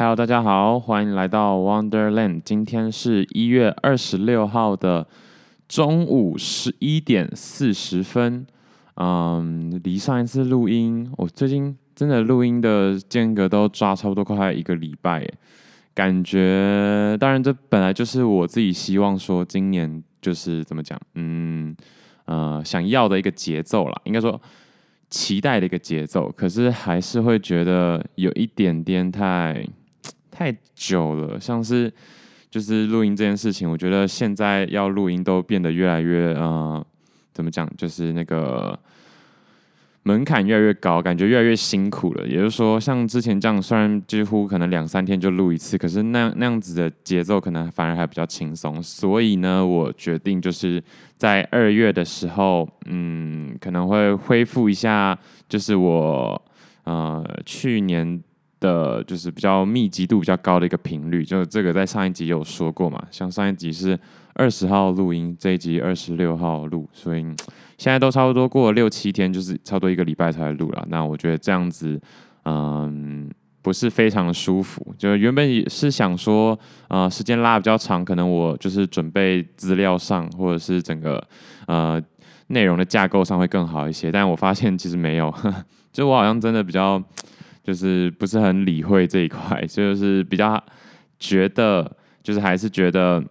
Hello，大家好，欢迎来到 Wonderland。今天是一月二十六号的中午十一点四十分。嗯，离上一次录音，我最近真的录音的间隔都抓差不多快一个礼拜，感觉当然这本来就是我自己希望说今年就是怎么讲，嗯呃想要的一个节奏啦，应该说。期待的一个节奏，可是还是会觉得有一点点太太久了，像是就是录音这件事情，我觉得现在要录音都变得越来越呃，怎么讲，就是那个。门槛越来越高，感觉越来越辛苦了。也就是说，像之前这样，虽然几乎可能两三天就录一次，可是那那样子的节奏可能反而还比较轻松。所以呢，我决定就是在二月的时候，嗯，可能会恢复一下，就是我呃去年的，就是比较密集度比较高的一个频率。就这个在上一集有说过嘛，像上一集是二十号录音，这一集二十六号录，所以。现在都差不多过了六七天，就是差不多一个礼拜才录了。那我觉得这样子，嗯，不是非常舒服。就原本也是想说，呃，时间拉比较长，可能我就是准备资料上，或者是整个呃内容的架构上会更好一些。但我发现其实没有，就我好像真的比较就是不是很理会这一块，就是比较觉得就是还是觉得，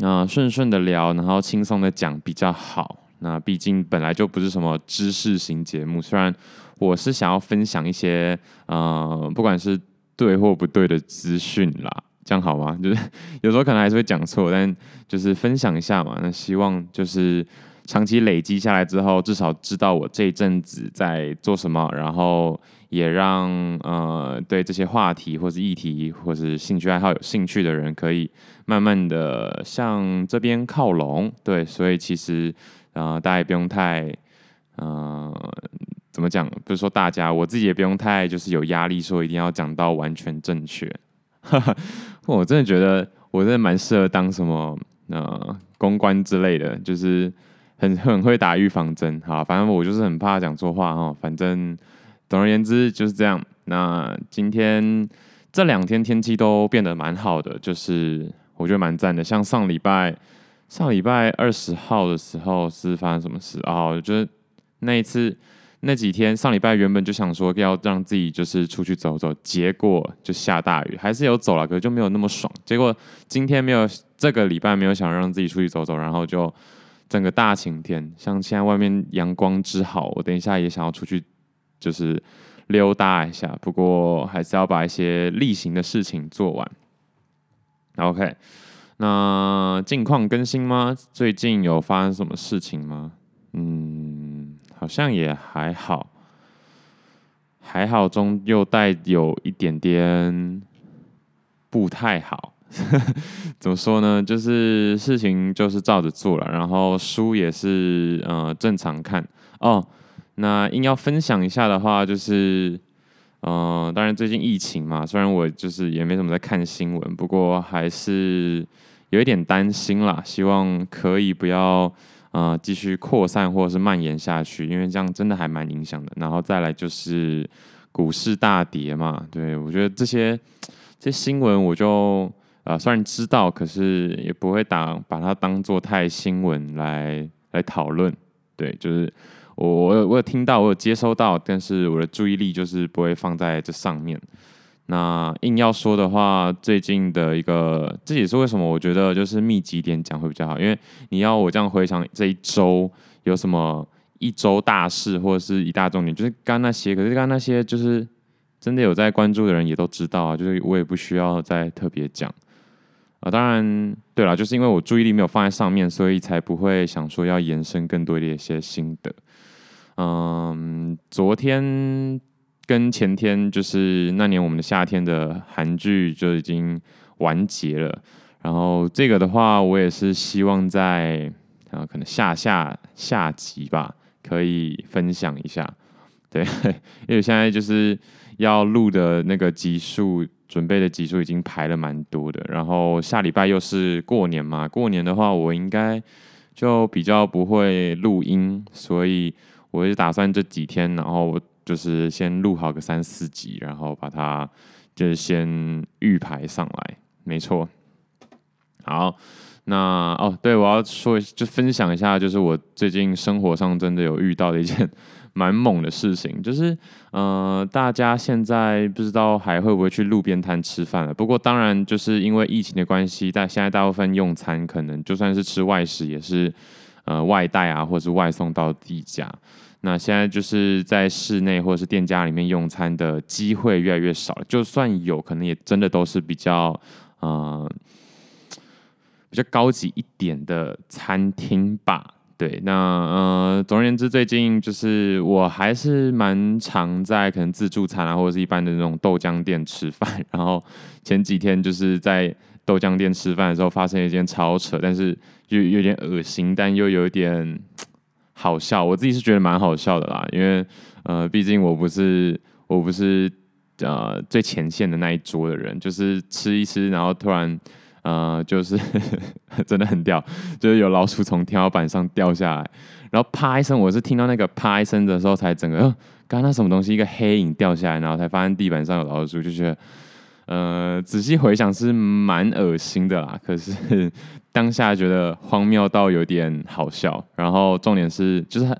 嗯、顺顺的聊，然后轻松的讲比较好。那毕竟本来就不是什么知识型节目，虽然我是想要分享一些，呃，不管是对或不对的资讯啦，这样好吗？就是有时候可能还是会讲错，但就是分享一下嘛。那希望就是长期累积下来之后，至少知道我这一阵子在做什么，然后也让呃对这些话题或是议题或是兴趣爱好有兴趣的人，可以慢慢的向这边靠拢。对，所以其实。呃，大家也不用太，呃，怎么讲？不是说大家，我自己也不用太，就是有压力，说一定要讲到完全正确。我真的觉得，我真的蛮适合当什么呃公关之类的，就是很很会打预防针。好，反正我就是很怕讲错话哈。反正总而言之就是这样。那今天这两天天气都变得蛮好的，就是我觉得蛮赞的。像上礼拜。上礼拜二十号的时候是发生什么事啊？哦，就是那一次那几天，上礼拜原本就想说要让自己就是出去走走，结果就下大雨，还是有走了，可是就没有那么爽。结果今天没有这个礼拜没有想让自己出去走走，然后就整个大晴天，像现在外面阳光之好，我等一下也想要出去就是溜达一下，不过还是要把一些例行的事情做完。OK。那近况更新吗？最近有发生什么事情吗？嗯，好像也还好，还好中又带有一点点不太好。怎么说呢？就是事情就是照着做了，然后书也是呃正常看哦。那硬要分享一下的话，就是嗯、当然最近疫情嘛，虽然我就是也没怎么在看新闻，不过还是。有一点担心啦，希望可以不要呃继续扩散或者是蔓延下去，因为这样真的还蛮影响的。然后再来就是股市大跌嘛，对，我觉得这些这些新闻我就呃虽然知道，可是也不会当把它当做太新闻来来讨论。对，就是我我有我有听到，我有接收到，但是我的注意力就是不会放在这上面。那硬要说的话，最近的一个，这也是为什么我觉得就是密集点讲会比较好，因为你要我这样回想这一周有什么一周大事或者是一大重点，就是刚那些，可是刚刚那些就是真的有在关注的人也都知道啊，就是我也不需要再特别讲啊。当然，对了，就是因为我注意力没有放在上面，所以才不会想说要延伸更多的一些心得。嗯，昨天。跟前天就是那年我们的夏天的韩剧就已经完结了，然后这个的话，我也是希望在啊可能下下下集吧，可以分享一下。对，因为现在就是要录的那个集数，准备的集数已经排了蛮多的，然后下礼拜又是过年嘛，过年的话我应该就比较不会录音，所以我就打算这几天，然后。就是先录好个三四集，然后把它就是先预排上来，没错。好，那哦，对，我要说就分享一下，就是我最近生活上真的有遇到的一件 蛮猛的事情，就是呃，大家现在不知道还会不会去路边摊吃饭了？不过当然，就是因为疫情的关系，但现在大部分用餐可能就算是吃外食，也是呃外带啊，或者是外送到自家。那现在就是在室内或者是店家里面用餐的机会越来越少了，就算有可能也真的都是比较呃比较高级一点的餐厅吧。对，那呃总而言之，最近就是我还是蛮常在可能自助餐啊，或者是一般的那种豆浆店吃饭。然后前几天就是在豆浆店吃饭的时候，发生一件超扯，但是就有点恶心，但又有点。好笑，我自己是觉得蛮好笑的啦，因为呃，毕竟我不是我不是呃最前线的那一桌的人，就是吃一吃，然后突然呃就是 真的很屌，就是有老鼠从天花板上掉下来，然后啪一声，我是听到那个啪一声的时候才整个，呃，刚刚那什么东西，一个黑影掉下来，然后才发现地板上有老鼠，就觉得。呃，仔细回想是蛮恶心的啦，可是 当下觉得荒谬到有点好笑。然后重点是，就是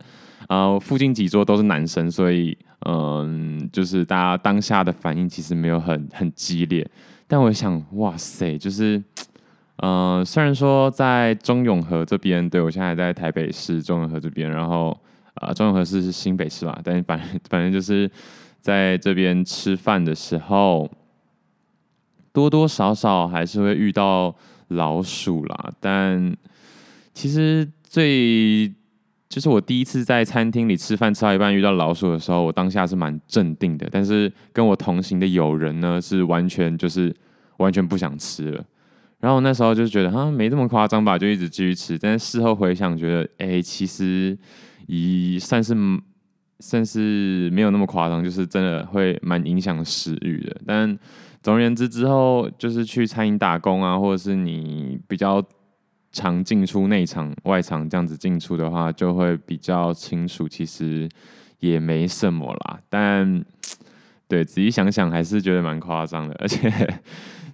呃，附近几桌都是男生，所以嗯、就是大家当下的反应其实没有很很激烈。但我想，哇塞，就是呃，虽然说在中永和这边，对，我现在还在台北市中永和这边，然后啊、呃，中永和市是新北市啦，但是反反正就是在这边吃饭的时候。多多少少还是会遇到老鼠啦，但其实最就是我第一次在餐厅里吃饭吃到一半遇到老鼠的时候，我当下是蛮镇定的。但是跟我同行的友人呢，是完全就是完全不想吃了。然后那时候就觉得啊，没这么夸张吧，就一直继续吃。但是事后回想，觉得哎、其实已算是算是没有那么夸张，就是真的会蛮影响食欲的。但总而言之，之后就是去餐饮打工啊，或者是你比较常进出内场、外场这样子进出的话，就会比较清楚。其实也没什么啦，但对仔细想想，还是觉得蛮夸张的。而且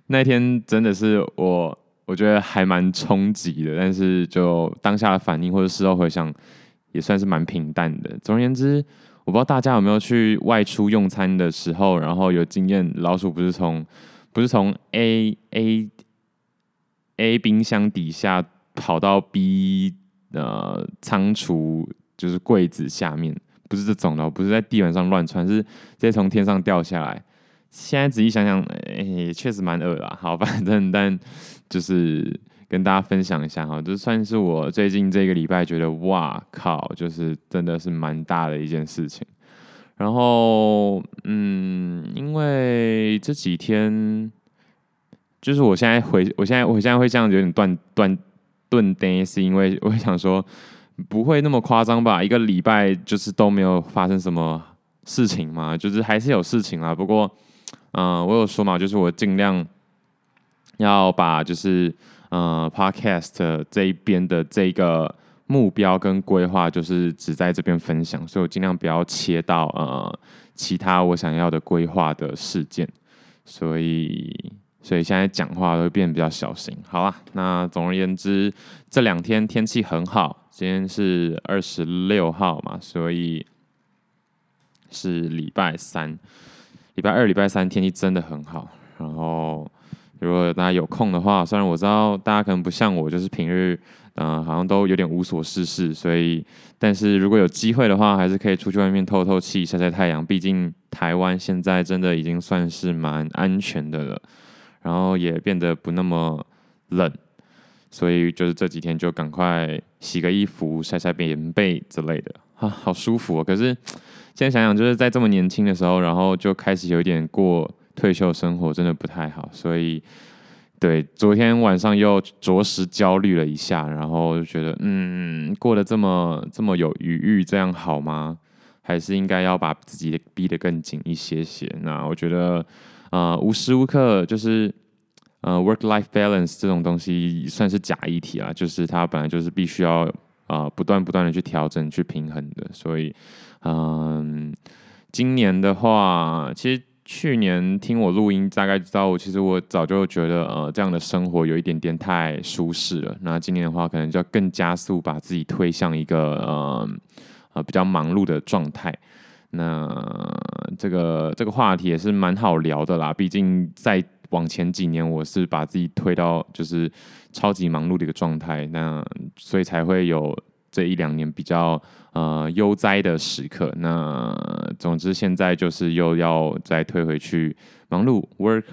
那天真的是我，我觉得还蛮冲击的。但是就当下的反应或者事后回想，也算是蛮平淡的。总而言之。我不知道大家有没有去外出用餐的时候，然后有经验，老鼠不是从不是从 A A A 冰箱底下跑到 B 呃仓储，就是柜子下面，不是这种的，不是在地板上乱窜，是直接从天上掉下来。现在仔细想想，哎、欸，确实蛮恶啦。好，反正但就是。跟大家分享一下哈，这算是我最近这个礼拜觉得哇靠，就是真的是蛮大的一件事情。然后嗯，因为这几天就是我现在回，我现在我现在会这样有点断断顿呆，是因为我想说不会那么夸张吧？一个礼拜就是都没有发生什么事情嘛，就是还是有事情啦。不过嗯、我有说嘛，就是我尽量要把就是。呃，Podcast 这一边的这个目标跟规划，就是只在这边分享，所以我尽量不要切到呃其他我想要的规划的事件，所以所以现在讲话都会变得比较小心。好啊，那总而言之，这两天天气很好，今天是二十六号嘛，所以是礼拜三、礼拜二、礼拜三天气真的很好，然后。如果大家有空的话，虽然我知道大家可能不像我，就是平日，嗯、呃，好像都有点无所事事，所以，但是如果有机会的话，还是可以出去外面透透气、晒晒太阳。毕竟台湾现在真的已经算是蛮安全的了，然后也变得不那么冷，所以就是这几天就赶快洗个衣服、晒晒棉被之类的，啊，好舒服哦。可是现在想想，就是在这么年轻的时候，然后就开始有点过。退休生活真的不太好，所以对昨天晚上又着实焦虑了一下，然后就觉得，嗯，过得这么这么有余裕，这样好吗？还是应该要把自己逼得更紧一些些？那我觉得，呃，无时无刻就是，呃，work-life balance 这种东西算是假议题啊，就是它本来就是必须要啊、呃，不断不断的去调整、去平衡的。所以，嗯、今年的话，其实。去年听我录音，大概知道我其实我早就觉得呃这样的生活有一点点太舒适了。那今年的话，可能就要更加速把自己推向一个呃呃比较忙碌的状态。那这个这个话题也是蛮好聊的啦，毕竟在往前几年，我是把自己推到就是超级忙碌的一个状态，那所以才会有这一两年比较呃悠哉的时刻。那总之现在就是又要再推回去忙碌，work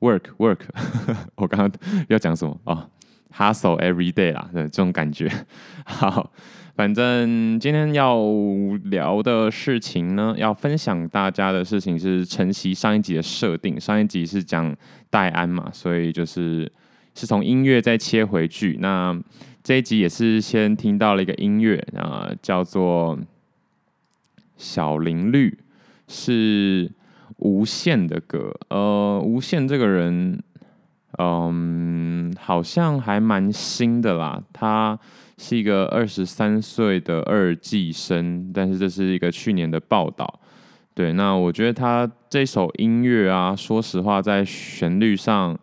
work work。我刚刚要讲什么？哦，hustle every day 啦，对这种感觉。好。反正今天要聊的事情呢，要分享大家的事情是晨曦上一集的设定。上一集是讲戴安嘛，所以就是是从音乐再切回剧。那这一集也是先听到了一个音乐啊、叫做《小林绿》，是无限的歌。呃，无限这个人，嗯，好像还蛮新的啦，他。是一个二十三岁的二技生，但是这是一个去年的报道。对，那我觉得他这首音乐啊，说实话，在旋律上，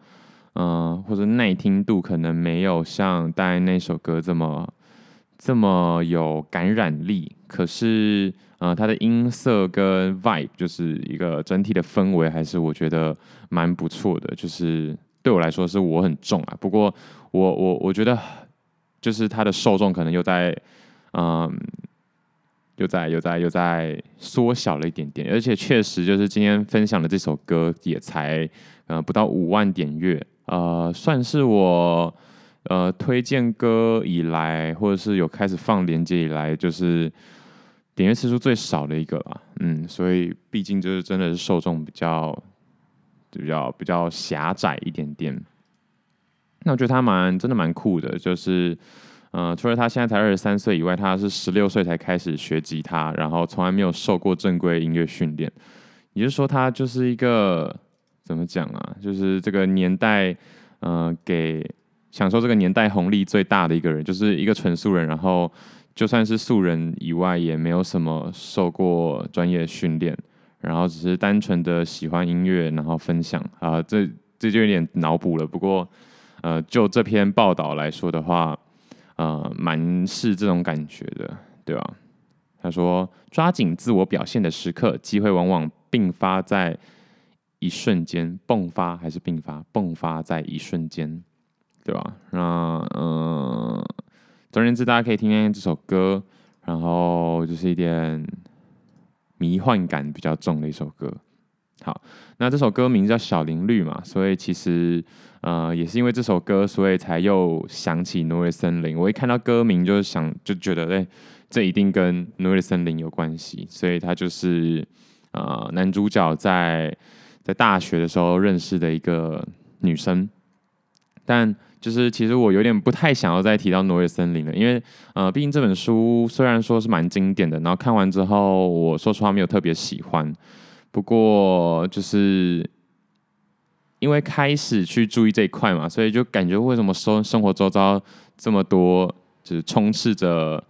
嗯、或者耐听度可能没有像戴安那首歌这么这么有感染力。可是，呃，他的音色跟 vibe，就是一个整体的氛围，还是我觉得蛮不错的。就是对我来说，是我很重啊。不过我，我我觉得。就是他的受众可能又在，嗯，又在又在又在缩小了一点点，而且确实就是今天分享的这首歌也才呃不到五万点阅，呃，算是我呃推荐歌以来，或者是有开始放连接以来，就是点阅次数最少的一个了，嗯，所以毕竟就是真的是受众比较比较比较狭窄一点点。那我觉得他蛮真的蛮酷的，就是，呃，除了他现在才二十三岁以外，他是十六岁才开始学吉他，然后从来没有受过正规音乐训练，也就是说，他就是一个怎么讲啊？就是这个年代，呃，给享受这个年代红利最大的一个人，就是一个纯素人，然后就算是素人以外，也没有什么受过专业训练，然后只是单纯的喜欢音乐，然后分享啊，这这就有点脑补了，不过。呃，就这篇报道来说的话，呃，蛮是这种感觉的，对吧？他说，抓紧自我表现的时刻，机会往往并发在一瞬间，迸发还是迸发？迸发在一瞬间，对吧？那呃，总而言之，大家可以听听这首歌，然后就是一点迷幻感比较重的一首歌。好，那这首歌名叫《小林绿》嘛，所以其实。呃，也是因为这首歌，所以才又想起挪威森林。我一看到歌名，就是想就觉得，哎、这一定跟挪威森林有关系。所以他就是呃，男主角在在大学的时候认识的一个女生。但就是其实我有点不太想要再提到挪威森林了，因为呃，毕竟这本书虽然说是蛮经典的，然后看完之后，我说实话没有特别喜欢。不过就是。因为开始去注意这一块嘛，所以就感觉为什么生生活周遭这么多，就是充斥着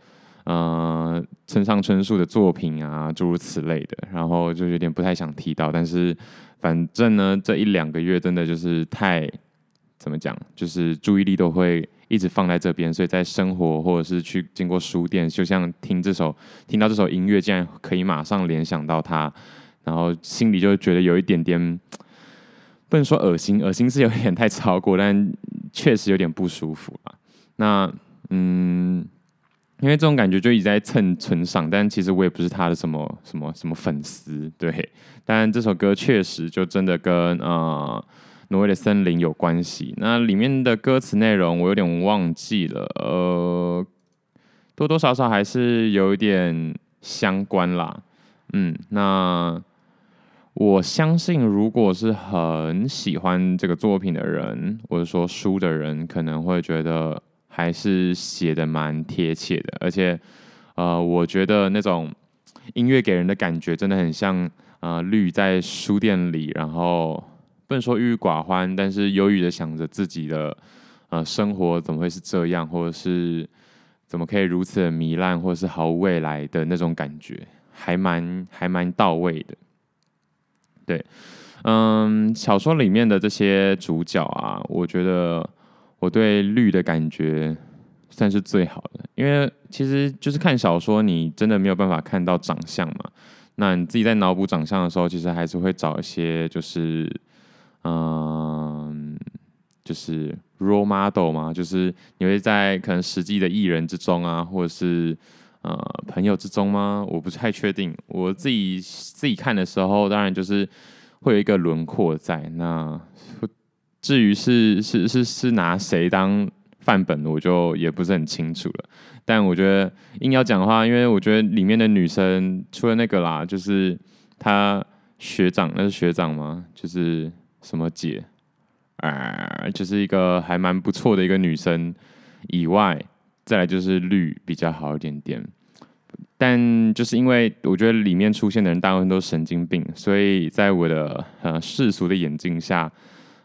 呃村上春树的作品啊，诸如此类的，然后就有点不太想提到。但是反正呢，这一两个月真的就是太怎么讲，就是注意力都会一直放在这边，所以在生活或者是去经过书店，就像听这首听到这首音乐，竟然可以马上联想到他，然后心里就觉得有一点点。不能说恶心，恶心是有点太超过，但确实有点不舒服啊。那嗯，因为这种感觉就一直在蹭存上，但其实我也不是他的什么什么什么粉丝，对。但这首歌确实就真的跟呃挪威的森林有关系。那里面的歌词内容我有点忘记了，呃，多多少少还是有一点相关啦。嗯，那。我相信，如果是很喜欢这个作品的人，或者说书的人，可能会觉得还是写的蛮贴切的。而且，呃，我觉得那种音乐给人的感觉真的很像，呃，绿在书店里，然后不能说郁郁寡欢，但是忧郁的想着自己的呃生活怎么会是这样，或者是怎么可以如此的糜烂，或者是毫无未来的那种感觉，还蛮还蛮到位的。对，嗯，小说里面的这些主角啊，我觉得我对绿的感觉算是最好的，因为其实就是看小说，你真的没有办法看到长相嘛。那你自己在脑补长相的时候，其实还是会找一些就是，嗯，就是 role model 嘛，就是你会在可能实际的艺人之中啊，或者是呃朋友之中吗？我不太确定。我自己自己看的时候，当然就是会有一个轮廓在。那至于是是是是拿谁当范本，我就也不是很清楚了。但我觉得硬要讲的话，因为我觉得里面的女生除了那个啦，就是她学长，那是学长吗？就是什么姐啊，就是一个还蛮不错的一个女生以外，再来就是绿比较好一点点。但就是因为我觉得里面出现的人大部分都神经病，所以在我的呃世俗的眼镜下，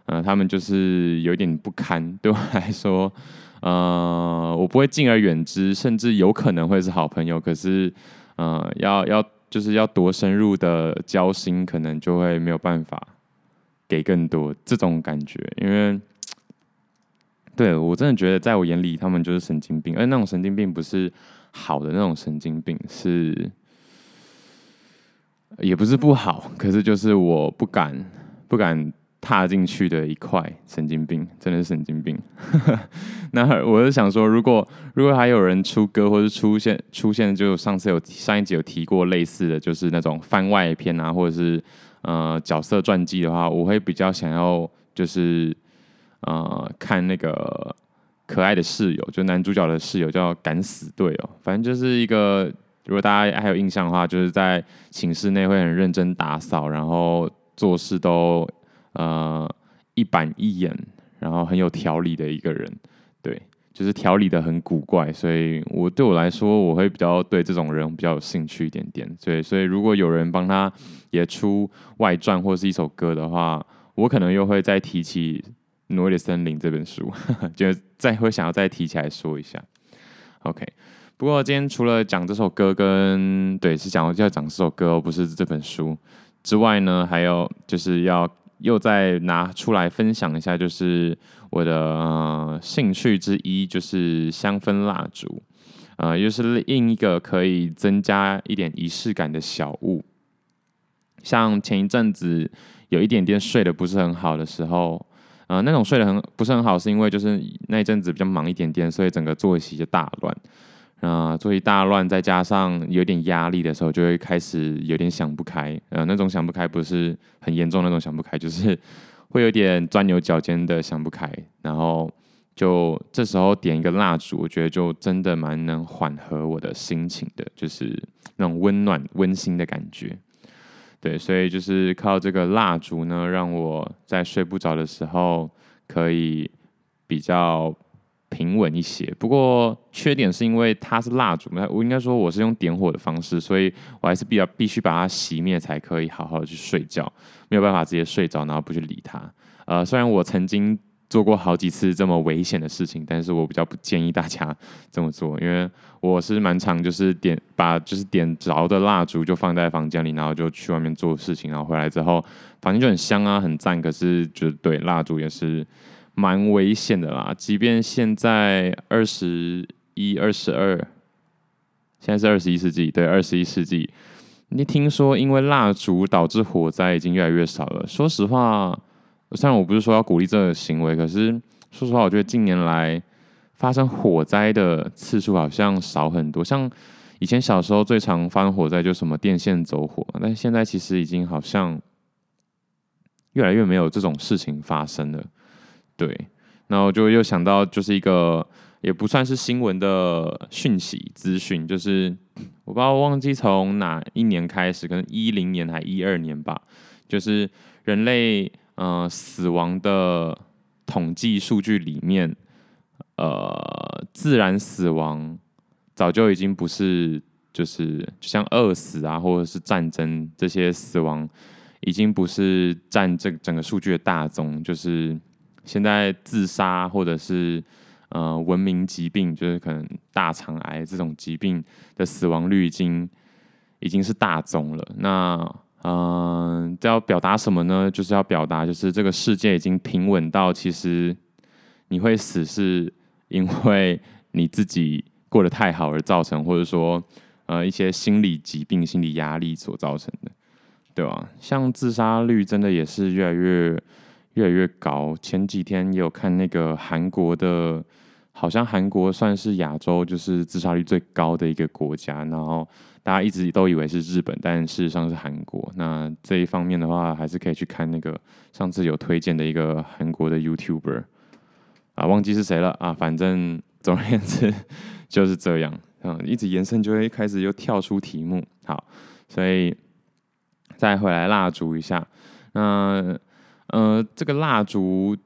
呃，他们就是有点不堪，对我来说。呃，我不会敬而远之，甚至有可能会是好朋友。可是，呃，要要就是要多深入的交心，可能就会没有办法给更多这种感觉。因为，对我真的觉得，在我眼里，他们就是神经病。而那种神经病不是好的那种神经病，是也不是不好，可是就是我不敢不敢。踏进去的一块神经病，真的是神经病。那我是想说，如果如果还有人出歌，或是出现出现，就上次有上一集有提过类似的就是那种番外篇啊，或者是呃角色传记的话，我会比较想要就是呃看那个可爱的室友，就男主角的室友叫敢死队哦，反正就是一个，如果大家还有印象的话，就是在寝室内会很认真打扫，然后做事都。呃，一板一眼，然后很有条理的一个人，对，就是条理的很古怪，所以我对我来说，我会比较对这种人比较有兴趣一点点。对，所以如果有人帮他也出外传或是一首歌的话，我可能又会再提起《挪威的森林》这本书，就再会想要再提起来说一下。OK，不过今天除了讲这首歌跟对是讲要讲这首歌，而不是这本书之外呢，还有就是要。又再拿出来分享一下，就是我的、呃、兴趣之一，就是香氛蜡烛，呃，又是另一个可以增加一点仪式感的小物。像前一阵子有一点点睡得不是很好的时候，呃，那种睡得很不是很好，是因为就是那一阵子比较忙一点点，所以整个作息就大乱。啊，作息大乱，再加上有点压力的时候，就会开始有点想不开。呃，那种想不开不是很严重那种想不开，就是 会有点钻牛角尖的想不开。然后就这时候点一个蜡烛，我觉得就真的蛮能缓和我的心情的，就是那种温暖温馨的感觉。对，所以就是靠这个蜡烛呢，让我在睡不着的时候可以比较。平稳一些，不过缺点是因为它是蜡烛，那我应该说我是用点火的方式，所以我还是比较必须把它熄灭才可以好好的去睡觉，没有办法直接睡着，然后不去理它。呃，虽然我曾经做过好几次这么危险的事情，但是我比较不建议大家这么做，因为我是蛮常就是点把就是点着的蜡烛就放在房间里，然后就去外面做事情，然后回来之后房间就很香啊，很赞，可是就对蜡烛也是。蛮危险的啦，即便现在二十一、二十二，现在是二十一世纪，对，二十一世纪。你听说因为蜡烛导致火灾已经越来越少了？说实话，虽然我不是说要鼓励这个行为，可是说实话，我觉得近年来发生火灾的次数好像少很多。像以前小时候最常发生火灾就什么电线走火，但现在其实已经好像越来越没有这种事情发生了。对，然后就又想到，就是一个也不算是新闻的讯息资讯，就是我不知道忘记从哪一年开始，可能一零年还一二年吧，就是人类呃死亡的统计数据里面，呃自然死亡早就已经不是就是像饿死啊，或者是战争这些死亡，已经不是占这整个数据的大宗，就是。现在自杀或者是呃文明疾病，就是可能大肠癌这种疾病的死亡率已经已经是大宗了。那嗯，要表达什么呢？就是要表达，就是这个世界已经平稳到，其实你会死是因为你自己过得太好而造成，或者说呃一些心理疾病、心理压力所造成的，对吧？像自杀率真的也是越来越越来越高。前几天也有看那个韩国的，好像韩国算是亚洲就是自杀率最高的一个国家，然后。大家一直都以为是日本，但事实上是韩国。那这一方面的话，还是可以去看那个上次有推荐的一个韩国的 YouTuber 啊，忘记是谁了啊。反正总而言之就是这样。嗯，一直延伸就会开始又跳出题目。好，所以再回来蜡烛一下。那呃，这个蜡烛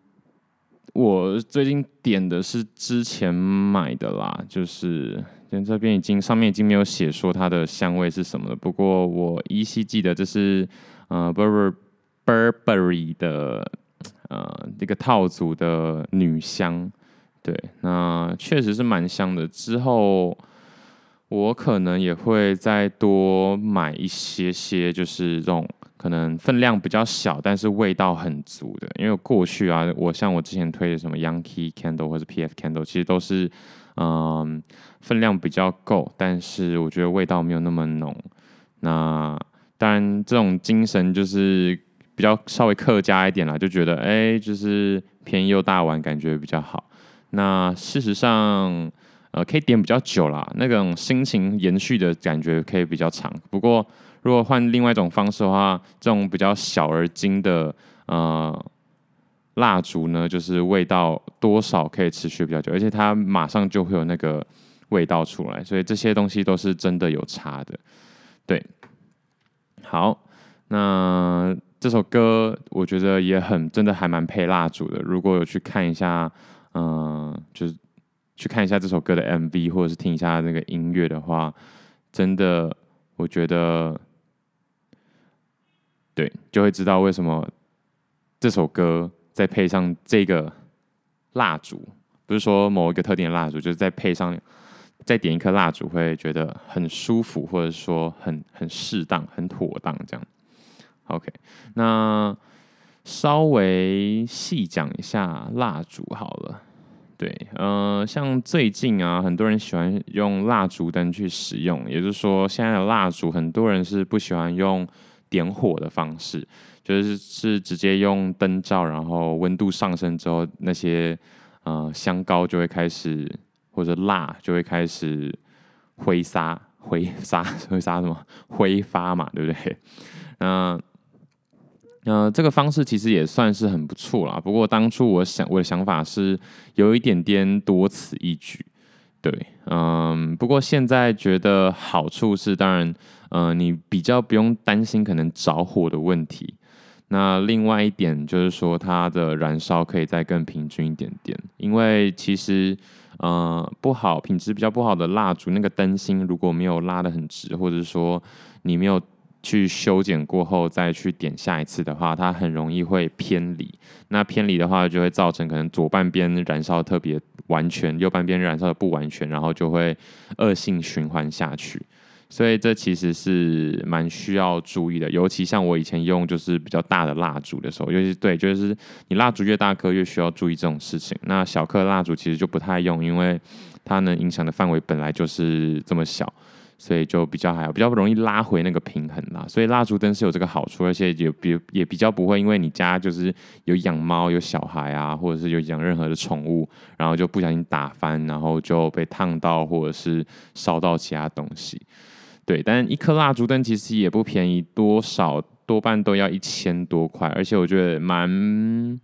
我最近点的是之前买的啦，就是。这边已经上面已经没有写说它的香味是什么了，不过我依稀记得这是呃 Burberry Burberry 的呃一个套组的女香，对，那确实是蛮香的。之后我可能也会再多买一些些，就是这种可能分量比较小，但是味道很足的。因为过去啊，我像我之前推的什么 Yankee Candle 或者 PF Candle，其实都是。嗯，分量比较够，但是我觉得味道没有那么浓。那当然，这种精神就是比较稍微客家一点啦，就觉得哎、就是便宜又大碗，感觉比较好。那事实上，呃，可以点比较久啦，那种心情延续的感觉可以比较长。不过，如果换另外一种方式的话，这种比较小而精的，呃。蜡烛呢，就是味道多少可以持续比较久，而且它马上就会有那个味道出来，所以这些东西都是真的有差的。对，好，那这首歌我觉得也很真的还蛮配蜡烛的。如果有去看一下，嗯、就是去看一下这首歌的 MV，或者是听一下那个音乐的话，真的我觉得，对，就会知道为什么这首歌。再配上这个蜡烛，不是说某一个特定的蜡烛，就是再配上再点一颗蜡烛，会觉得很舒服，或者说很很适当、很妥当这样。OK，那稍微细讲一下蜡烛好了。对，呃，像最近啊，很多人喜欢用蜡烛灯去使用，也就是说，现在的蜡烛很多人是不喜欢用点火的方式。就是是直接用灯罩，然后温度上升之后，那些呃香膏就会开始，或者蜡就会开始挥洒、挥洒、挥洒什么挥发嘛，对不对？那呃这个方式其实也算是很不错啦。不过当初我想我的想法是有一点点多此一举，对，嗯。不过现在觉得好处是，当然，呃，你比较不用担心可能着火的问题。那另外一点就是说，它的燃烧可以再更平均一点点，因为其实，呃，不好品质比较不好的蜡烛，那个灯芯如果没有拉得很直，或者说你没有去修剪过后再去点下一次的话，它很容易会偏离。那偏离的话，就会造成可能左半边燃烧特别完全，右半边燃烧的不完全，然后就会恶性循环下去。所以这其实是蛮需要注意的，尤其像我以前用就是比较大的蜡烛的时候，尤其对，就是你蜡烛越大颗越需要注意这种事情。那小颗蜡烛其实就不太用，因为它能影响的范围本来就是这么小，所以就比较还好，比较不容易拉回那个平衡啦。所以蜡烛灯是有这个好处，而且也比也比较不会因为你家就是有养猫、有小孩啊，或者是有养任何的宠物，然后就不小心打翻，然后就被烫到或者是烧到其他东西。对，但一颗蜡烛灯其实也不便宜，多少多半都要一千多块。而且我觉得蛮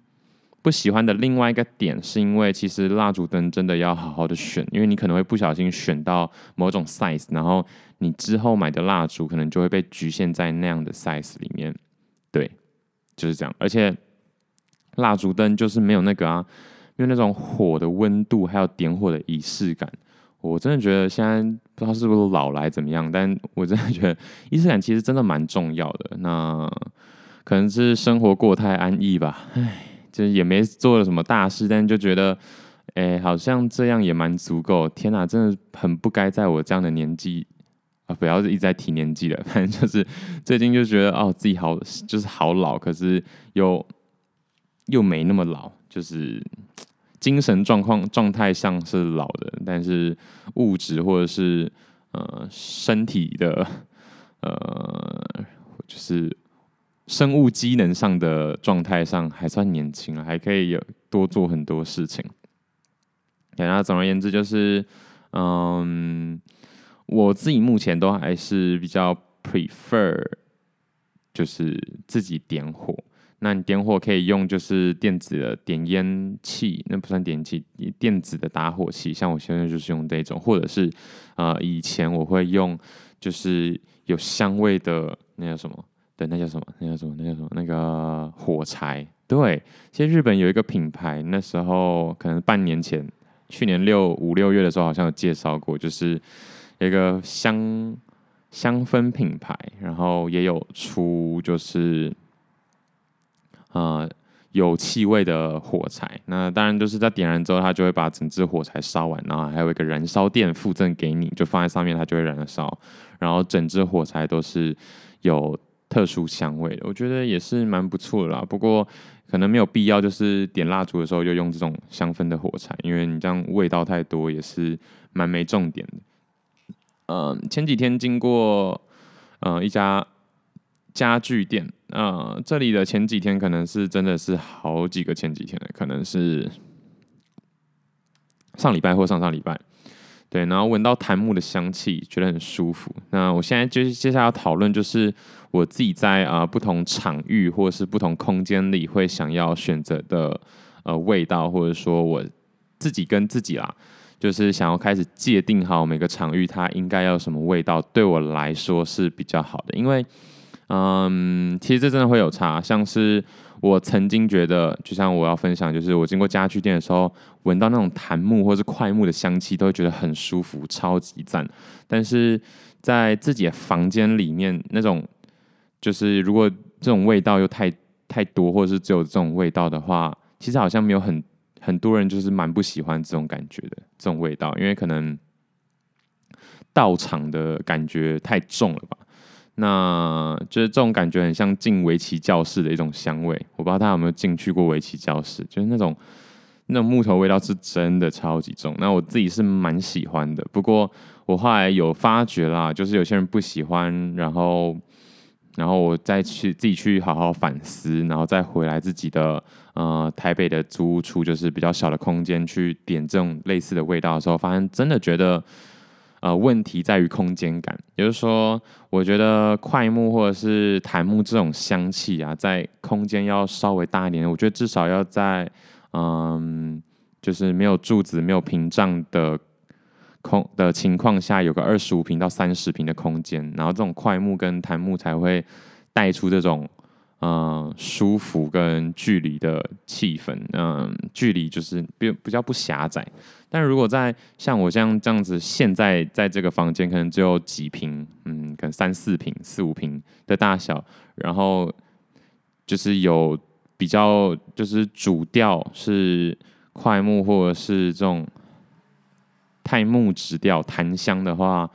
不喜欢的另外一个点，是因为其实蜡烛灯真的要好好的选，因为你可能会不小心选到某种 size，然后你之后买的蜡烛可能就会被局限在那样的 size 里面。对，就是这样。而且蜡烛灯就是没有那个啊，没有那种火的温度，还有点火的仪式感。我真的觉得现在不知道是不是老来怎么样，但我真的觉得仪式感其实真的蛮重要的。那可能是生活过太安逸吧，唉，就是也没做了什么大事，但就觉得，哎，好像这样也蛮足够。天哪，真的很不该在我这样的年纪啊，不要一直在提年纪了，反正就是最近就觉得哦，自己好就是好老，可是又又没那么老，就是精神状况状态上是老的，但是物质或者是呃身体的 呃就是生物机能上的状态上还算年轻了，还可以有多做很多事情。然后总而言之就是嗯。我自己目前都还是比较 prefer，就是自己点火。那你点火可以用就是电子的点烟器，那不算点烟器，电子的打火器。像我现在就是用这种，或者是呃以前我会用就是有香味的那叫什么？对，那叫什么？那叫什么？那叫什么？那个火柴。对，其实日本有一个品牌，那时候可能半年前，去年六五六月的时候好像有介绍过，就是有。一个香香氛品牌，然后也有出就是呃有气味的火柴。那当然就是在点燃之后，它就会把整支火柴烧完，然后还有一个燃烧垫附赠给你，就放在上面，它就会燃烧。然后整支火柴都是有特殊香味的，我觉得也是蛮不错的啦。不过可能没有必要，就是点蜡烛的时候就用这种香氛的火柴，因为你这样味道太多也是蛮没重点的。嗯，前几天经过嗯一家家具店，呃，这里的前几天可能是真的是好几个前几天了，可能是上礼拜或上上礼拜，对，然后闻到檀木的香气，觉得很舒服。那我现在就是接下来要讨论，就是我自己在啊、呃、不同场域或者是不同空间里会想要选择的呃味道，或者说我自己跟自己啦。就是想要开始界定好每个场域它应该要什么味道，对我来说是比较好的。因为，嗯，其实这真的会有差。像是我曾经觉得，就像我要分享，就是我经过家具店的时候，闻到那种檀木或是块木的香气，都会觉得很舒服，超级赞。但是在自己的房间里面，那种就是如果这种味道又太太多，或者是只有这种味道的话，其实好像没有很。很多人就是蛮不喜欢这种感觉的，这种味道，因为可能道场的感觉太重了吧？那就是这种感觉很像进围棋教室的一种香味。我不知道大家有没有进去过围棋教室，就是那种那种木头味道是真的超级重。那我自己是蛮喜欢的，不过我后来有发觉啦，就是有些人不喜欢，然后。然后我再去自己去好好反思，然后再回来自己的呃台北的租屋处，就是比较小的空间去点这种类似的味道的时候，发现真的觉得呃问题在于空间感，也就是说，我觉得桧木或者是檀木这种香气啊，在空间要稍微大一点，我觉得至少要在嗯、就是没有柱子、没有屏障的。空的情况下，有个二十五平到三十平的空间，然后这种桧木跟檀木才会带出这种嗯、舒服跟距离的气氛，嗯、距离就是比比较不狭窄。但如果在像我这样这样子，现在在这个房间可能只有几平，嗯，可能三四平、四五平的大小，然后就是有比较就是主调是快木或者是这种。太木质调檀香的话，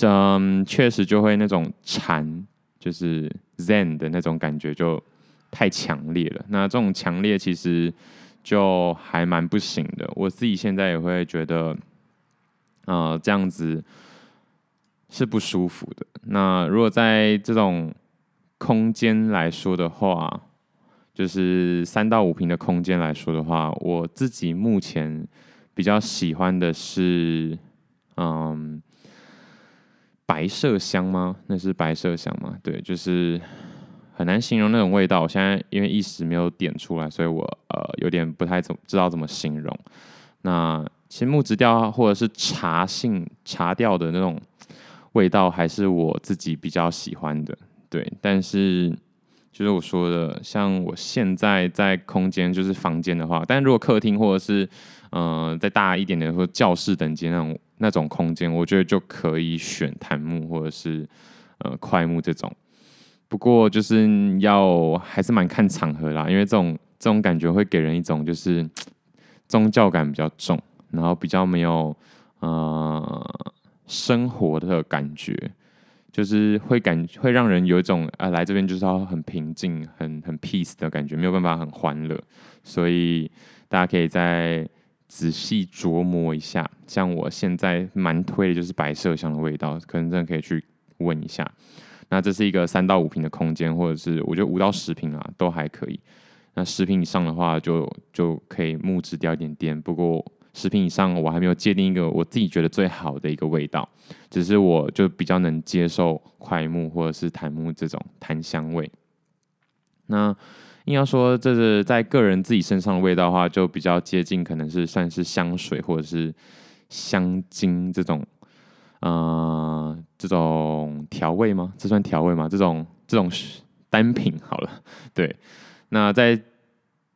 嗯，确实就会那种禅，就是 Zen 的那种感觉就太强烈了。那这种强烈其实就还蛮不行的。我自己现在也会觉得，呃，这样子是不舒服的。那如果在这种空间来说的话，就是三到五平的空间来说的话，我自己目前。比较喜欢的是，嗯，白麝香吗？那是白麝香吗？对，就是很难形容那种味道。我现在因为一时没有点出来，所以我呃有点不太怎知道怎么形容。那其实木质调或者是茶性茶调的那种味道，还是我自己比较喜欢的。对，但是就是我说的，像我现在在空间就是房间的话，但如果客厅或者是、呃，再大一点点，或教室等级那种那种空间，我觉得就可以选檀木或者是呃快木这种。不过就是要还是蛮看场合啦，因为这种这种感觉会给人一种就是宗教感比较重，然后比较没有呃生活的感觉，就是会感会让人有一种啊，来这边就是要很平静、很很 peace 的感觉，没有办法很欢乐。所以大家可以在仔细琢磨一下。像我现在蛮推的就是白麝香的味道，可能真的可以去闻一下。那这是一个三到五坪的空间，或者是我觉得五到十坪啊都还可以。那十坪以上的话就，就可以木质调一点点。不过十坪以上，我还没有界定一个我自己觉得最好的一个味道，只是我就比较能接受桧木或者是檀木这种檀香味。那硬要说这是在个人自己身上的味道的话，就比较接近，可能是算是香水或者是香精这种。呃，这种调味吗？这算调味吗？这种这种单品好了，对。那在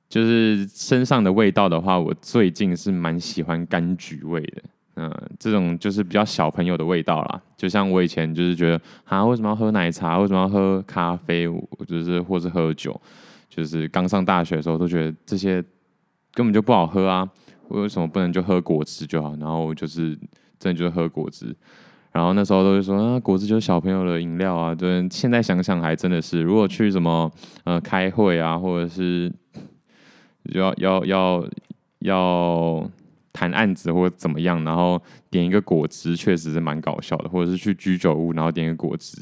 就是身上的味道的话，我最近是蛮喜欢柑橘味的。嗯、这种就是比较小朋友的味道啦。就像我以前就是觉得啊，为什么要喝奶茶？为什么要喝咖啡？就是或是喝酒？就是刚上大学的时候都觉得这些根本就不好喝啊。为什么不能就喝果汁就好？然后就是。真的就是喝果汁，然后那时候都会说啊，果汁就是小朋友的饮料啊。对，现在想想还真的是，如果去什么呃开会啊，或者是要要要要谈案子或者怎么样，然后点一个果汁，确实是蛮搞笑的。或者是去居酒屋，然后点一个果汁，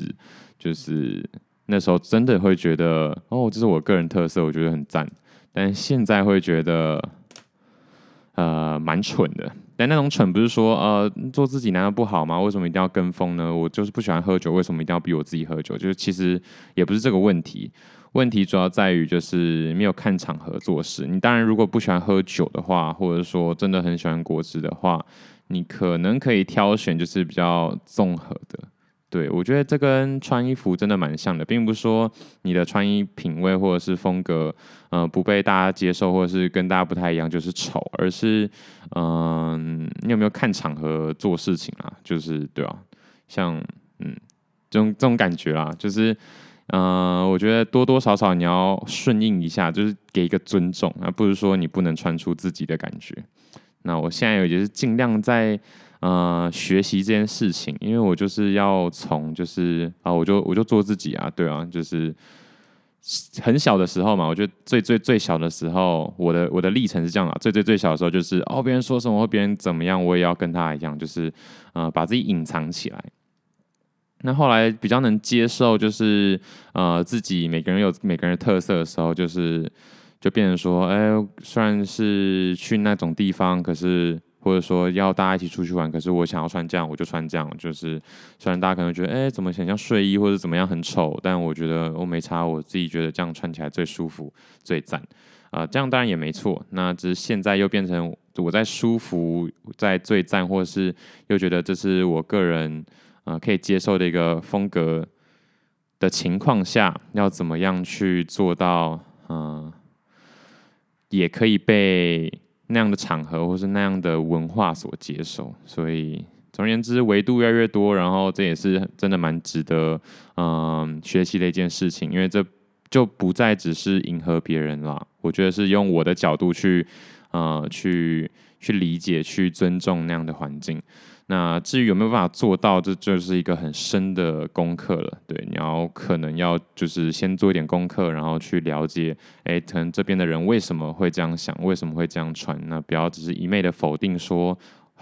就是那时候真的会觉得哦，这是我个人特色，我觉得很赞。但现在会觉得呃蛮蠢的。但那种蠢不是说呃做自己难道不好吗？为什么一定要跟风呢？我就是不喜欢喝酒，为什么一定要逼我自己喝酒？就是其实也不是这个问题，问题主要在于就是没有看场合做事。你当然如果不喜欢喝酒的话，或者说真的很喜欢果汁的话，你可能可以挑选就是比较综合的。对，我觉得这跟穿衣服真的蛮像的，并不是说你的穿衣品味或者是风格，呃，不被大家接受，或者是跟大家不太一样就是丑，而是，嗯、你有没有看场合做事情啊？就是对啊，像嗯，这种这种感觉啦，就是，嗯、呃，我觉得多多少少你要顺应一下，就是给一个尊重，而不是说你不能穿出自己的感觉。那我现在也就是尽量在。呃，学习这件事情，因为我就是要从，就是啊，我就我就做自己啊，对啊，就是很小的时候嘛，我觉得最最最小的时候，我的我的历程是这样啊，最最最小的时候就是哦，别人说什么或别人怎么样，我也要跟他一样，就是呃，把自己隐藏起来。那后来比较能接受，就是呃，自己每个人有每个人的特色的时候，就是就变成说，哎，虽然是去那种地方，可是。或者说要大家一起出去玩，可是我想要穿这样，我就穿这样。就是虽然大家可能觉得，哎，怎么很像睡衣或者怎么样很丑，但我觉得我没差，我自己觉得这样穿起来最舒服、最赞。啊、这样当然也没错。那只是现在又变成我在舒服、在最赞，或是又觉得这是我个人啊、可以接受的一个风格的情况下，要怎么样去做到？嗯、也可以被。那样的场合，或是那样的文化所接受，所以总而言之，维度越来越多，然后这也是真的蛮值得嗯、学习的一件事情，因为这就不再只是迎合别人了，我觉得是用我的角度去嗯去去理解、去尊重那样的环境。那至于有没有办法做到，这就是一个很深的功课了。对，你要可能要就是先做一点功课，然后去了解，哎，可能这边的人为什么会这样想，为什么会这样穿？那不要只是一昧的否定说，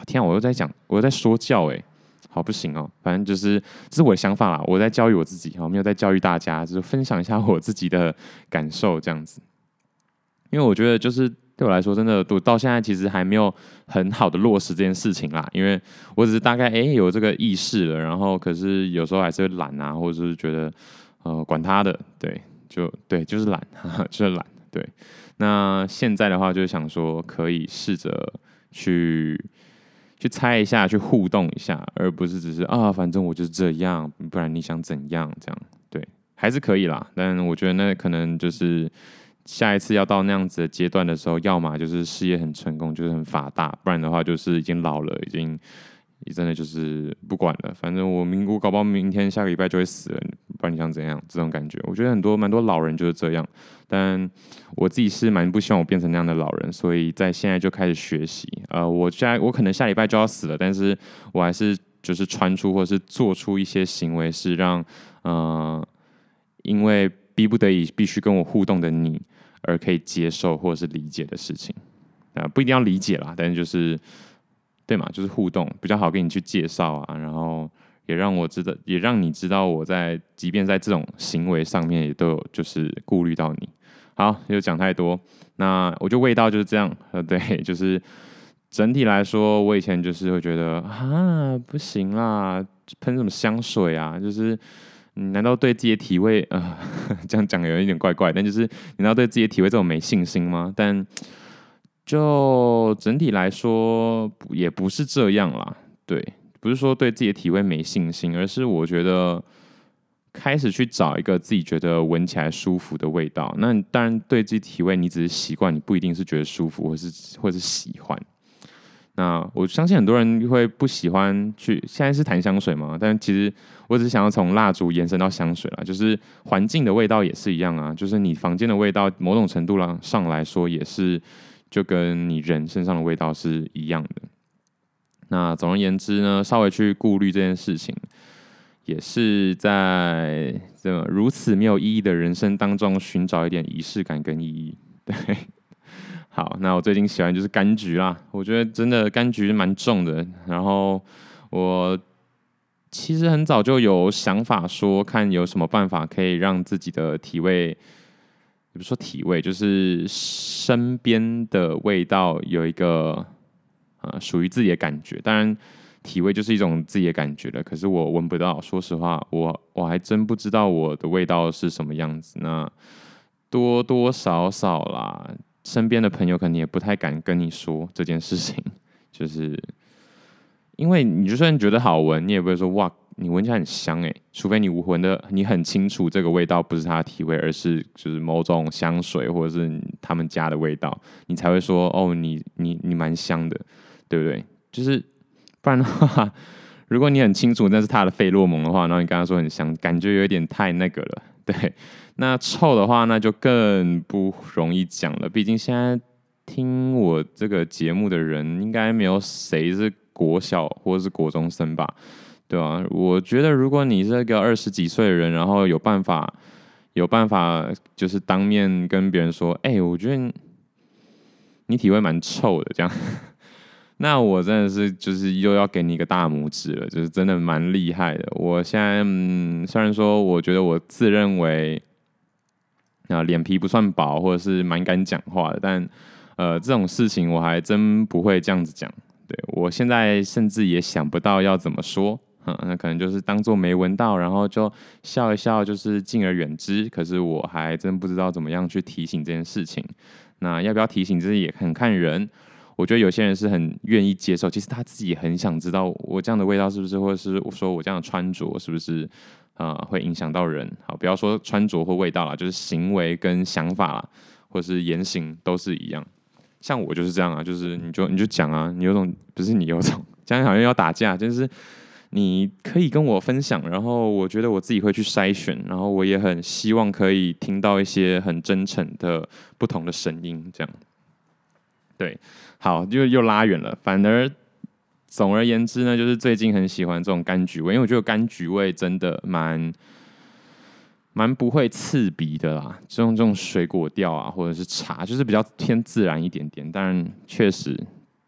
天啊，我又在讲，我又在说教，哎，好不行哦。反正就是这是我的想法啦，我在教育我自己，我没有在教育大家，就是分享一下我自己的感受这样子。因为我觉得就是。对我来说，真的，我到现在其实还没有很好的落实这件事情啦。因为我只是大概哎有这个意识了，然后可是有时候还是会懒啊，或者是觉得呃管他的，对，就对，就是懒，就是懒。对，那现在的话，就是想说可以试着去去猜一下，去互动一下，而不是只是啊，反正我就是这样，不然你想怎样？这样对，还是可以啦。但我觉得那可能就是。下一次要到那样子的阶段的时候，要么就是事业很成功，就是很发达，不然的话就是已经老了，已经你真的就是不管了。反正我明我搞不好明天下个礼拜就会死了，不然你想怎样？这种感觉，我觉得很多蛮多老人就是这样。但我自己是蛮不希望我变成那样的老人，所以在现在就开始学习。呃，我现在我可能下礼拜就要死了，但是我还是就是穿出或是做出一些行为，是让嗯、呃，因为逼不得已必须跟我互动的你而可以接受或是理解的事情啊，不一定要理解啦，但是就是对嘛，就是互动比较好，跟你去介绍啊，然后也让我知道，也让你知道我在，即便在这种行为上面也都有就是顾虑到你。好，又讲太多，那我就味道就是这样，呃，对，就是。整体来说，我以前就是会觉得啊，不行啦，喷什么香水啊？就是你难道对自己的体味啊、呃，这样讲有一点怪怪，但就是你难道对自己的体味这种没信心吗？但就整体来说，也不是这样啦。对，不是说对自己的体味没信心，而是我觉得开始去找一个自己觉得闻起来舒服的味道。那当然，对自己体味，你只是习惯，你不一定是觉得舒服，或是或是喜欢。那我相信很多人会不喜欢去，现在是谈香水嘛，但其实我只是想要从蜡烛延伸到香水啦，就是环境的味道也是一样啊，就是你房间的味道，某种程度上来说也是就跟你人身上的味道是一样的。那总而言之呢，稍微去顾虑这件事情，也是在这如此没有意义的人生当中寻找一点仪式感跟意义，对。好，那我最近喜欢就是柑橘啦，我觉得真的柑橘蛮重的。然后我其实很早就有想法说，看有什么办法可以让自己的体味，也不说体味，就是身边的味道有一个呃属于自己的感觉。当然，体味就是一种自己的感觉了。可是我闻不到，说实话，我我还真不知道我的味道是什么样子。那多多少少啦。身边的朋友可能也不太敢跟你说这件事情，就是因为你就算觉得好闻，你也不会说哇，你闻起来很香诶，除非你闻的你很清楚这个味道不是他的体味，而是就是某种香水或者是他们家的味道，你才会说哦，你你你蛮香的，对不对？就是不然的话，如果你很清楚那是他的费洛蒙的话，然后你跟他说很香，感觉有点太那个了，对。那臭的话，那就更不容易讲了。毕竟现在听我这个节目的人，应该没有谁是国小或是国中生吧？对吧？我觉得，如果你是个二十几岁的人，然后有办法，有办法，就是当面跟别人说：“哎、我觉得你体味蛮臭的。”这样，那我真的是就是又要给你一个大拇指了，就是真的蛮厉害的。我现在嗯，虽然说我觉得我自认为。啊，脸皮不算薄，或者是蛮敢讲话的，但呃，这种事情我还真不会这样子讲。对，我现在甚至也想不到要怎么说，嗯，那可能就是当做没闻到，然后就笑一笑，就是敬而远之。可是我还真不知道怎么样去提醒这件事情。那要不要提醒，这也很看人。我觉得有些人是很愿意接受，其实他自己很想知道我这样的味道是不是，或者是说我这样的穿着是不是。啊、会影响到人。好，不要说穿着或味道啦，就是行为跟想法啦，或是言行都是一样。像我就是这样啊，就是你就你就讲啊，你有种不是你有种，讲好像要打架，就是你可以跟我分享，然后我觉得我自己会去筛选，然后我也很希望可以听到一些很真诚的不同的声音，这样。对，好，就又拉远了，反而。总而言之呢，就是最近很喜欢这种柑橘味，因为我觉得柑橘味真的蛮蛮不会刺鼻的啦。这种这种水果调啊，或者是茶，就是比较偏自然一点点。当然，确实，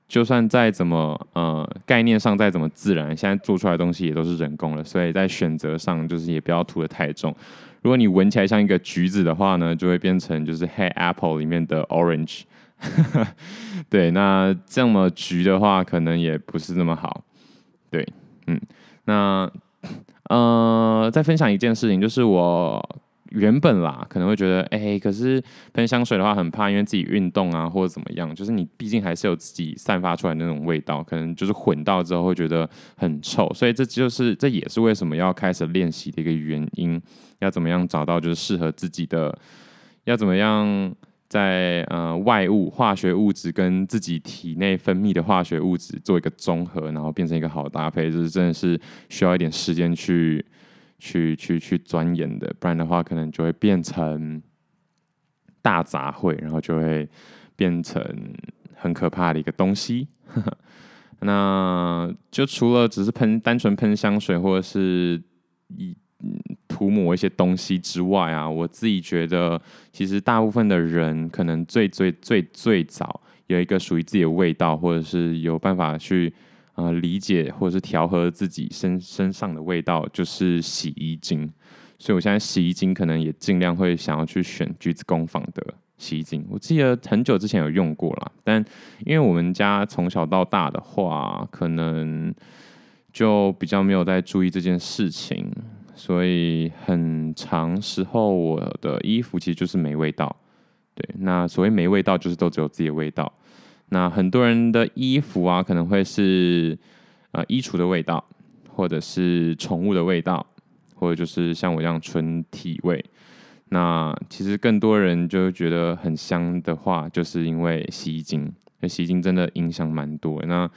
就算再怎么呃概念上再怎么自然，现在做出来的东西也都是人工了，所以在选择上就是也不要涂得太重。如果你闻起来像一个橘子的话呢，就会变成就是黑 apple 里面的 orange。对，那这么橘的话，可能也不是那么好。对，嗯，那呃，再分享一件事情，就是我原本啦，可能会觉得，哎、可是喷香水的话很怕，因为自己运动啊或者怎么样，就是你毕竟还是有自己散发出来那种味道，可能就是混到之后会觉得很臭，所以这就是这也是为什么要开始练习的一个原因，要怎么样找到就是适合自己的，要怎么样。在呃外物化学物质跟自己体内分泌的化学物质做一个综合，然后变成一个好搭配，就是真的是需要一点时间去去去去钻研的，不然的话可能就会变成大杂烩，然后就会变成很可怕的一个东西。那就除了只是喷单纯喷香水或者是一嗯涂抹一些东西之外啊，我自己觉得，其实大部分的人可能最最最最早有一个属于自己的味道，或者是有办法去呃理解或者是调和自己身身上的味道，就是洗衣精。所以我现在洗衣精可能也尽量会想要去选橘子工坊的洗衣精。我记得很久之前有用过啦，但因为我们家从小到大的话，可能就比较没有在注意这件事情。所以很长时候，我的衣服其实就是没味道。对，那所谓没味道，就是都只有自己的味道。那很多人的衣服啊，可能会是呃衣橱的味道，或者是宠物的味道，或者就是像我这样纯体味。那其实更多人就觉得很香的话，就是因为洗衣精。那洗衣精真的影响蛮多。那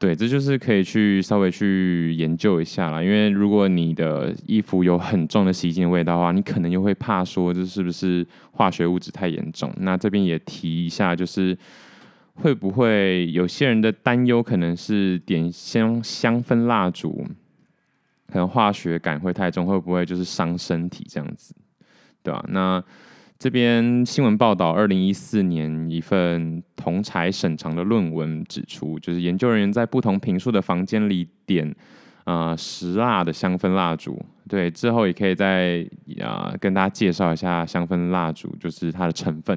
对，这就是可以去稍微去研究一下啦。因为如果你的衣服有很重的洗衣精味道的话，你可能又会怕说这是不是化学物质太严重。那这边也提一下，就是会不会有些人的担忧可能是点香香氛蜡烛，可能化学感会太重，会不会就是伤身体这样子，对吧？那这边新闻报道，二零一四年一份同侪审查的论文指出，就是研究人员在不同平数的房间里点啊石蜡的香氛蜡烛。对，之后也可以再啊跟大家介绍一下香氛蜡烛，就是它的成分。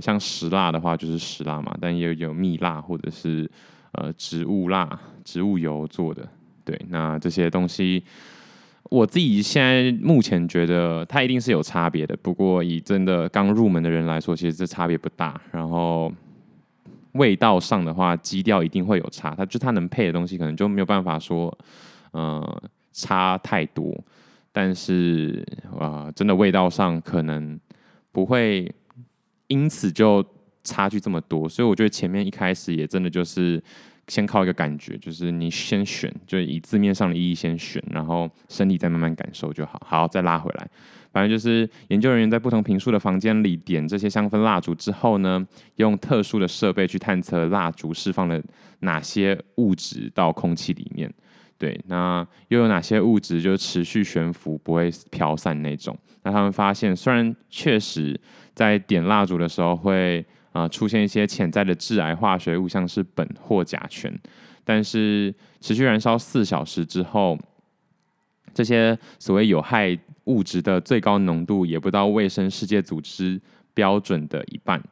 像石蜡的话，就是石蜡嘛，但也有有蜜蜡或者是呃植物蜡、植物油做的。对，那这些东西。我自己现在目前觉得它一定是有差别的，不过以真的刚入门的人来说，其实这差别不大。然后味道上的话，基调一定会有差，它就它能配的东西可能就没有办法说，呃，差太多。但是啊、真的味道上可能不会因此就差距这么多，所以我觉得前面一开始也真的就是。先靠一个感觉，就是你先选，就以字面上的意义先选，然后身体再慢慢感受就好。好，再拉回来，反正就是研究人员在不同坪数的房间里点这些香氛蜡烛之后呢，用特殊的设备去探测蜡烛释放了哪些物质到空气里面。对，那又有哪些物质就持续悬浮不会飘散那种？那他们发现，虽然确实在点蜡烛的时候会。啊、出现一些潜在的致癌化学物，像是苯或甲醛，但是持续燃烧四小时之后，这些所谓有害物质的最高浓度也不到卫生世界组织标准的一半。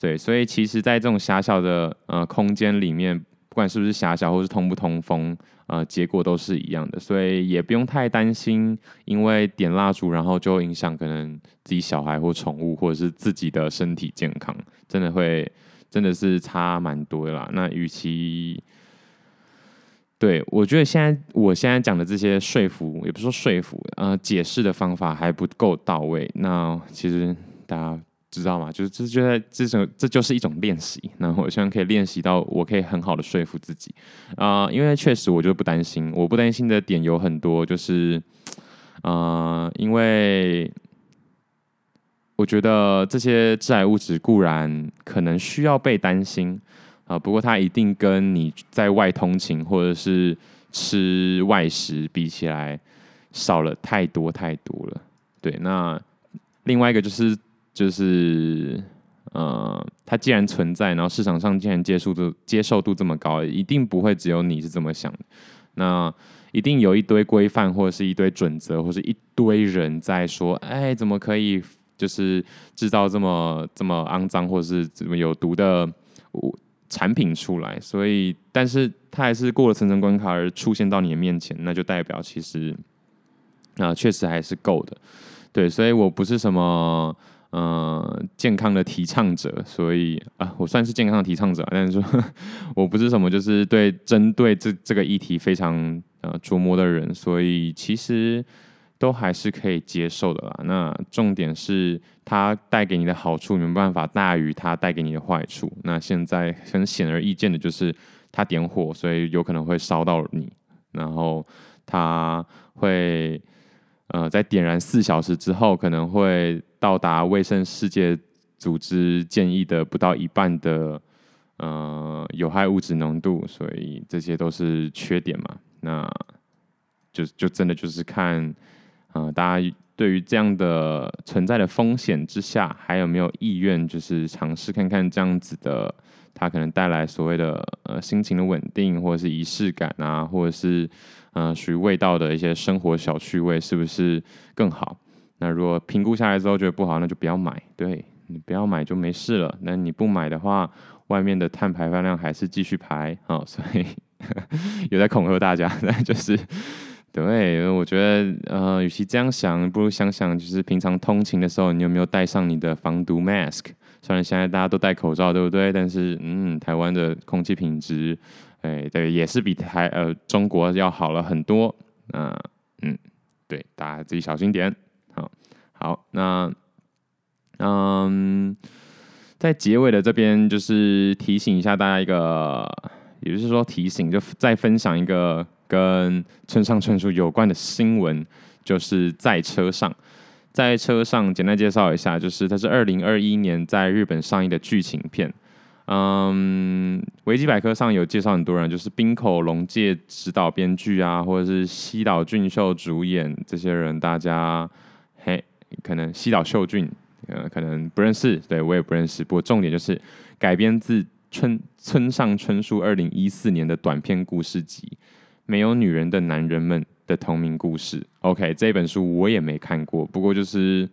对，所以其实，在这种狭小的呃空间里面，不管是不是狭小或是通不通风。呃，结果都是一样的，所以也不用太担心，因为点蜡烛然后就影响可能自己小孩或宠物或者是自己的身体健康，真的会真的是差蛮多的啦。那与其对，我觉得现在我现在讲的这些说服，也不是说说服，呃，解释的方法还不够到位。那其实大家。知道吗？就是这，就在这种这就是一种练习。那我希望可以练习到，我可以很好的说服自己啊、因为确实我就不担心。我不担心的点有很多，就是啊、因为我觉得这些致癌物质固然可能需要被担心啊、不过它一定跟你在外通勤或者是吃外食比起来少了太多太多了。对，那另外一个就是。就是，呃，它既然存在，然后市场上既然接受度接受度这么高，一定不会只有你是这么想。那一定有一堆规范，或者是一堆准则，或者是一堆人在说，哎，怎么可以就是制造这么这么肮脏，或者是怎么有毒的产品出来？所以，但是它还是过了层层关卡而出现到你的面前，那就代表其实啊，确实还是够的。对，所以我不是什么。呃，健康的提倡者，所以啊，我算是健康的提倡者，但是说我不是什么就是对针对这这个议题非常呃琢磨的人，所以其实都还是可以接受的啦。那重点是它带给你的好处没办法大于它带给你的坏处。那现在很显而易见的就是它点火，所以有可能会烧到你，然后它会呃在点燃四小时之后可能会。到达卫生世界组织建议的不到一半的呃有害物质浓度，所以这些都是缺点嘛。那就就真的就是看，呃，大家对于这样的存在的风险之下，还有没有意愿，就是尝试看看这样子的，它可能带来所谓的呃心情的稳定，或者是仪式感啊，或者是呃属于味道的一些生活小趣味，是不是更好？那如果评估下来之后觉得不好，那就不要买。对，你不要买就没事了。那你不买的话，外面的碳排放量还是继续排啊，哦，所以 有在恐吓大家，那就是。对，我觉得，呃，与其这样想，不如想想，就是平常通勤的时候，你有没有带上你的防毒 mask？虽然现在大家都戴口罩，对不对？但是，嗯，台湾的空气品质，哎，对，也是比台呃中国要好了很多。啊、嗯，对，大家自己小心点。好，那，嗯，在结尾的这边，就是提醒一下大家一个，也就是说提醒，就再分享一个。跟村上春树有关的新闻，就是在车上，在车上简单介绍一下，就是它是二零二一年在日本上映的剧情片。嗯，维基百科上有介绍很多人，就是滨口龙介执导编剧啊，或者是西岛俊秀主演这些人，大家，可能西岛秀俊，呃，可能不认识，对我也不认识。不过重点就是改编自村村上春树二零一四年的短篇故事集。没有女人的男人们的同名故事。OK，这本书我也没看过，不过就是，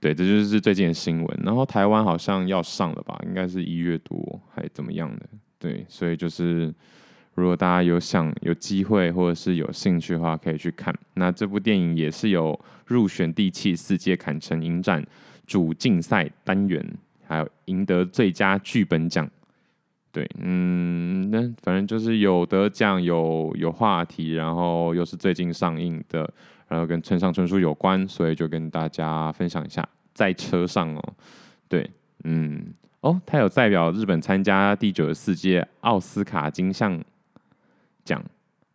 对，这就是最近的新闻。然后台湾好像要上了吧？应该是一月多还怎么样的？对，所以就是如果大家有想有机会或者是有兴趣的话，可以去看。那这部电影也是有入选第七十四届坎城影展主竞赛单元，还有赢得最佳剧本奖。对，嗯，那反正就是有得奖，有有话题，然后又是最近上映的，然后跟村上春树有关，所以就跟大家分享一下。在车上哦，对，嗯，哦，他有代表日本参加第九十四届奥斯卡金像奖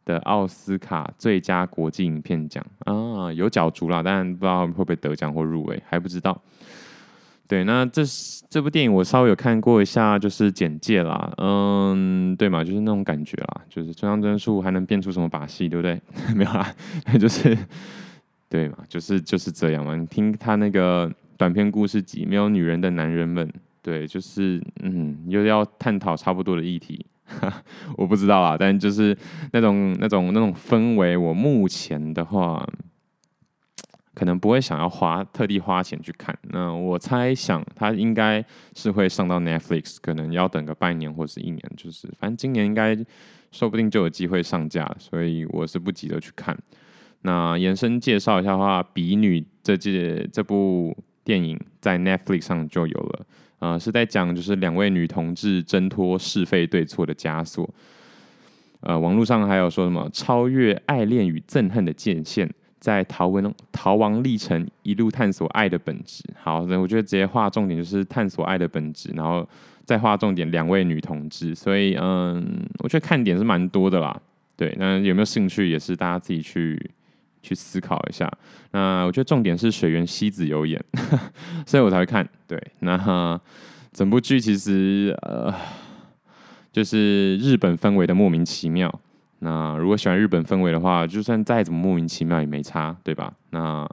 的奥斯卡最佳国际影片奖啊，有角逐啦，但不知道会不会得奖或入围，还不知道。对，那这这部电影我稍微有看过一下，就是简介啦，嗯，对嘛，就是那种感觉啦，就是村上春树还能变出什么把戏，对不对？没有啦，就是对嘛，就是就是这样嘛。你听他那个短篇故事集《没有女人的男人们》，对，就是嗯，又要探讨差不多的议题，我不知道啊，但就是那种那种那种氛围，我目前的话。可能不会想要花特地花钱去看，那我猜想他应该是会上到 Netflix，可能要等个半年或是一年，就是反正今年应该说不定就有机会上架，所以我是不急着去看。那延伸介绍一下的话，《比女》这届这部电影在 Netflix 上就有了，呃，是在讲就是两位女同志挣脱是非对错的枷锁，呃，网络上还有说什么超越爱恋与憎恨的界限。在逃亡逃亡历程一路探索爱的本质。好，那我觉得直接画重点就是探索爱的本质，然后再画重点两位女同志。所以，嗯，我觉得看点是蛮多的啦。对，那有没有兴趣也是大家自己去去思考一下。那我觉得重点是水原希子有演，所以我才会看。对，那整部剧其实呃，就是日本氛围的莫名其妙。那如果喜欢日本氛围的话，就算再怎么莫名其妙也没差，对吧？那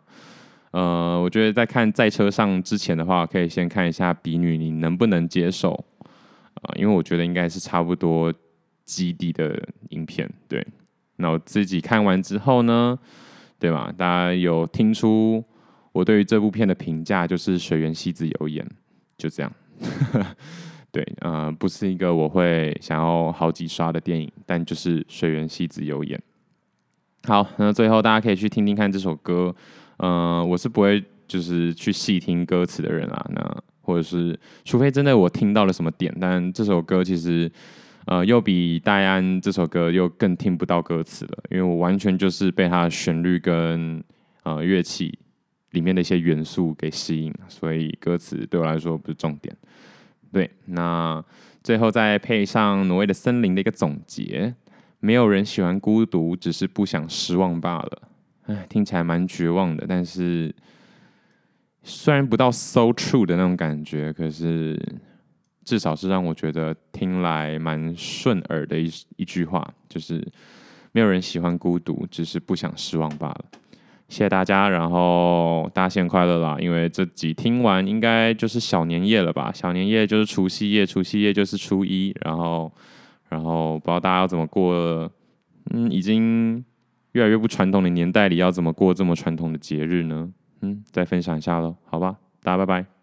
呃，我觉得在看在车上之前的话，可以先看一下《比女》，你能不能接受？啊、因为我觉得应该是差不多基底的影片。对，那我自己看完之后呢，对吧？大家有听出我对于这部片的评价，就是水原希子有演，就这样。对，呃，不是一个我会想要好几刷的电影，但就是水原希子有演。好，那最后大家可以去听听看这首歌，呃，我是不会就是去细听歌词的人啊，那或者是除非真的我听到了什么点，但这首歌其实呃又比戴安这首歌又更听不到歌词了，因为我完全就是被它的旋律跟呃乐器里面的一些元素给吸引，所以歌词对我来说不是重点。对，那最后再配上挪威的森林的一个总结，没有人喜欢孤独，只是不想失望罢了。哎，听起来蛮绝望的，但是虽然不到 so true 的那种感觉，可是至少是让我觉得听来蛮顺耳的一一句话，就是没有人喜欢孤独，只是不想失望罢了。谢谢大家，然后大家新年快乐啦！因为这集听完应该就是小年夜了吧？小年夜就是除夕夜，除夕夜就是初一，然后然后不知道大家要怎么过，嗯，已经越来越不传统的年代里，要怎么过这么传统的节日呢？嗯，再分享一下喽，好吧，大家拜拜。